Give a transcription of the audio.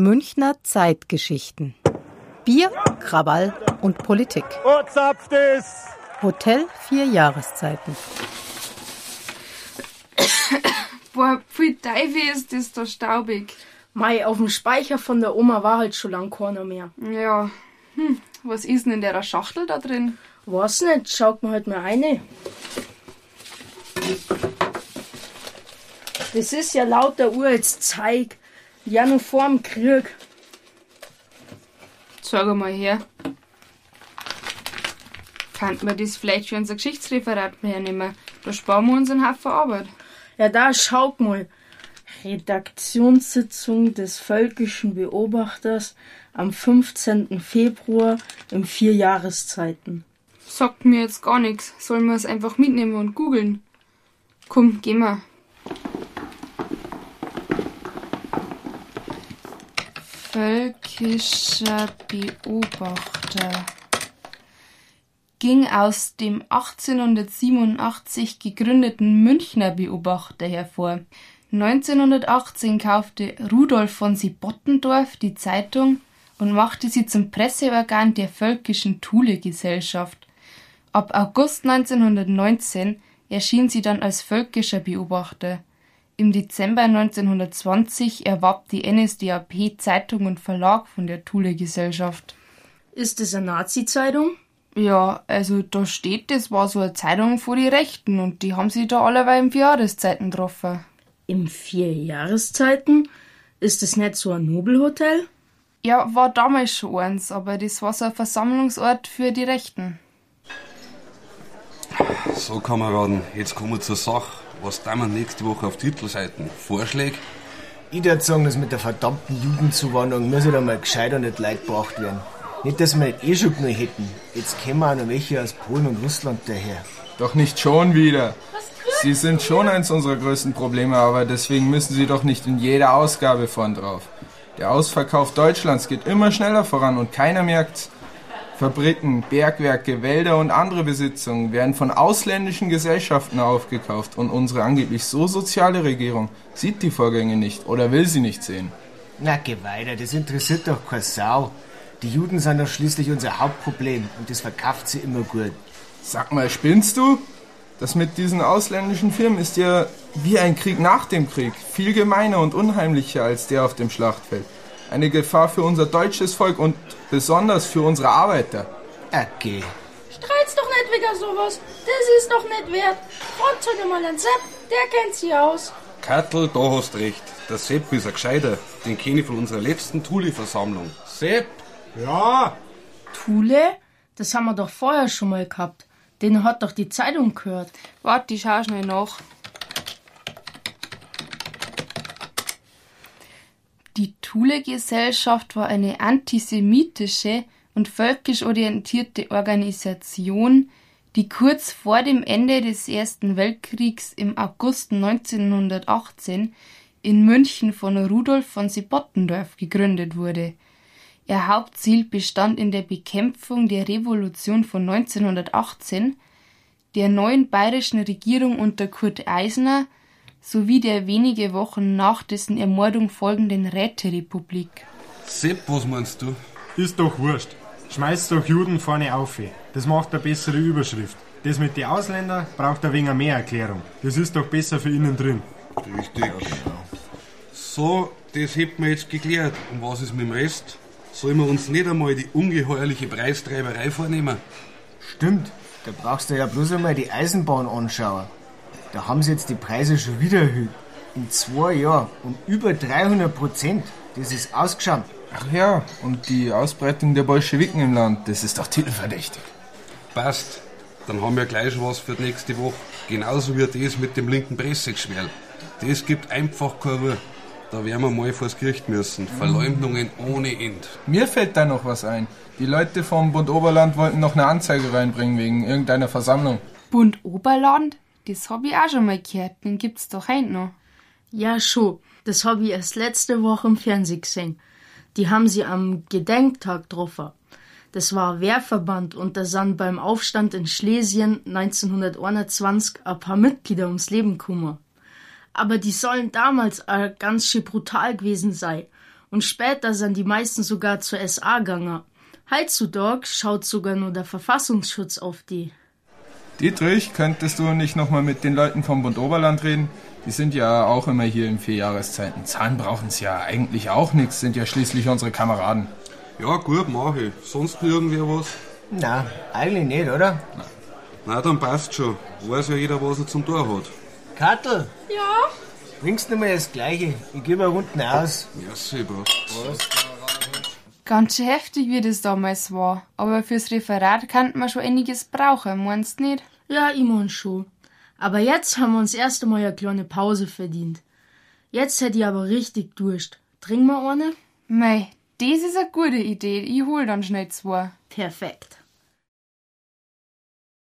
Münchner Zeitgeschichten. Bier, Krawall und Politik. Hotel vier Jahreszeiten. Boah, viel Teufel ist das da staubig. Mei, auf dem Speicher von der Oma war halt schon lang keiner mehr. Ja, hm, was ist denn in der Schachtel da drin? Weiß nicht, schaut mir halt mal eine. Das ist ja lauter uraltes Zeig. Ja, nur vorm Krieg. Sag mal her. Könnten wir das vielleicht für unser Geschichtsreferat hernehmen? Da sparen wir uns einen Haufen Arbeit. Ja, da schaut mal. Redaktionssitzung des Völkischen Beobachters am 15. Februar im vier Jahreszeiten. Sagt mir jetzt gar nichts. Sollen wir es einfach mitnehmen und googeln? Komm, gehen wir. Völkischer Beobachter ging aus dem 1887 gegründeten Münchner Beobachter hervor. 1918 kaufte Rudolf von Siebottendorf die Zeitung und machte sie zum Presseorgan der Völkischen Thule-Gesellschaft. Ab August 1919 erschien sie dann als Völkischer Beobachter. Im Dezember 1920 erwarb die NSDAP Zeitung und Verlag von der Thule-Gesellschaft. Ist es eine Nazi-Zeitung? Ja, also da steht, das war so eine Zeitung vor die Rechten und die haben sich da alleweil in vier Jahreszeiten getroffen. Im vier Jahreszeiten? Ist es nicht so ein Nobelhotel? Ja, war damals schon eins, aber das war so ein Versammlungsort für die Rechten. So, Kameraden, jetzt kommen wir zur Sache. Was tun wir nächste Woche auf Titelseiten? Vorschläge? Ich würde sagen, dass mit der verdammten Jugendzuwanderung muss ja mal gescheit und nicht Leid gebracht werden. Nicht, dass wir nicht eh schon genug hätten. Jetzt kommen auch noch welche aus Polen und Russland daher. Doch nicht schon wieder. Sie sind schon eins unserer größten Probleme, aber deswegen müssen Sie doch nicht in jeder Ausgabe vorn drauf. Der Ausverkauf Deutschlands geht immer schneller voran und keiner merkt's. Fabriken, Bergwerke, Wälder und andere Besitzungen werden von ausländischen Gesellschaften aufgekauft und unsere angeblich so soziale Regierung sieht die Vorgänge nicht oder will sie nicht sehen. Na, geh weiter, das interessiert doch keine Sau. Die Juden sind doch schließlich unser Hauptproblem und das verkauft sie immer gut. Sag mal, spinnst du? Das mit diesen ausländischen Firmen ist ja wie ein Krieg nach dem Krieg, viel gemeiner und unheimlicher als der auf dem Schlachtfeld. Eine Gefahr für unser deutsches Volk und besonders für unsere Arbeiter. Okay. Streit's doch nicht wegen sowas. Das ist doch nicht wert. Fragt halt mal an Sepp, der kennt sie aus. Kattel, da hast recht. Der Sepp ist ein Gescheiter. Den kenne ich von unserer letzten Thule-Versammlung. Sepp! Ja, Thule? Das haben wir doch vorher schon mal gehabt. Den hat doch die Zeitung gehört. Warte, ich schau schnell nach. Die Thule-Gesellschaft war eine antisemitische und völkisch orientierte Organisation, die kurz vor dem Ende des Ersten Weltkriegs im August 1918 in München von Rudolf von Siebottendorf gegründet wurde. Ihr Hauptziel bestand in der Bekämpfung der Revolution von 1918, der neuen bayerischen Regierung unter Kurt Eisner sowie der wenige Wochen nach dessen Ermordung folgenden Räterepublik. Sepp, was meinst du? ist doch wurscht. Schmeißt doch Juden vorne auf. Das macht eine bessere Überschrift. Das mit den Ausländern braucht ein wenig mehr Erklärung. Das ist doch besser für innen drin. Richtig. So, das hätten wir jetzt geklärt. Und was ist mit dem Rest? Sollen wir uns nicht einmal die ungeheuerliche Preistreiberei vornehmen? Stimmt. Da brauchst du ja bloß einmal die Eisenbahn anschauen. Da haben sie jetzt die Preise schon wieder erhöht. In zwei Jahren um über 300 Prozent. Das ist ausgeschaut. Ach ja, und die Ausbreitung der Bolschewiken im Land, das ist doch titelverdächtig. Passt. Dann haben wir gleich schon was für die nächste Woche. Genauso wie das mit dem linken Pressegeschwärl. Das gibt einfach keine Ruhe. Da werden wir mal vors Gericht müssen. Verleumdungen ohne End. Mir fällt da noch was ein. Die Leute vom Bund Oberland wollten noch eine Anzeige reinbringen wegen irgendeiner Versammlung. Bund Oberland? Das hab ich auch schon mal gehört. Den gibt's doch heint noch. Ja, schon. Das habe ich erst letzte Woche im Fernsehen gesehen. Die haben sie am Gedenktag getroffen. Das war Wehrverband und da sind beim Aufstand in Schlesien 1921 ein paar Mitglieder ums Leben gekommen. Aber die sollen damals ganz schön brutal gewesen sein. Und später sind die meisten sogar zur SA gegangen. Heutzutage schaut sogar nur der Verfassungsschutz auf die. Dietrich, könntest du nicht nochmal mit den Leuten vom Bund Oberland reden? Die sind ja auch immer hier in vier Jahreszeiten. Zahlen brauchen's ja eigentlich auch nichts, sind ja schließlich unsere Kameraden. Ja, gut, mach ich. Sonst irgendwer was? Na, eigentlich nicht, oder? Na, dann passt schon. Weiß ja jeder, was er zum Tor hat. Kattel? Ja? Bringst du mir das Gleiche? Ich gebe unten aus. Merci, Bro. Ganz schön heftig, wie das damals war. Aber fürs Referat kann man schon einiges brauchen, meinst nicht? Ja, ich mein schon. Aber jetzt haben wir uns erst einmal eine kleine Pause verdient. Jetzt hätte ich aber richtig Durst. Trink mal eine? Mei, das ist eine gute Idee. Ich hol dann schnell zwei. Perfekt.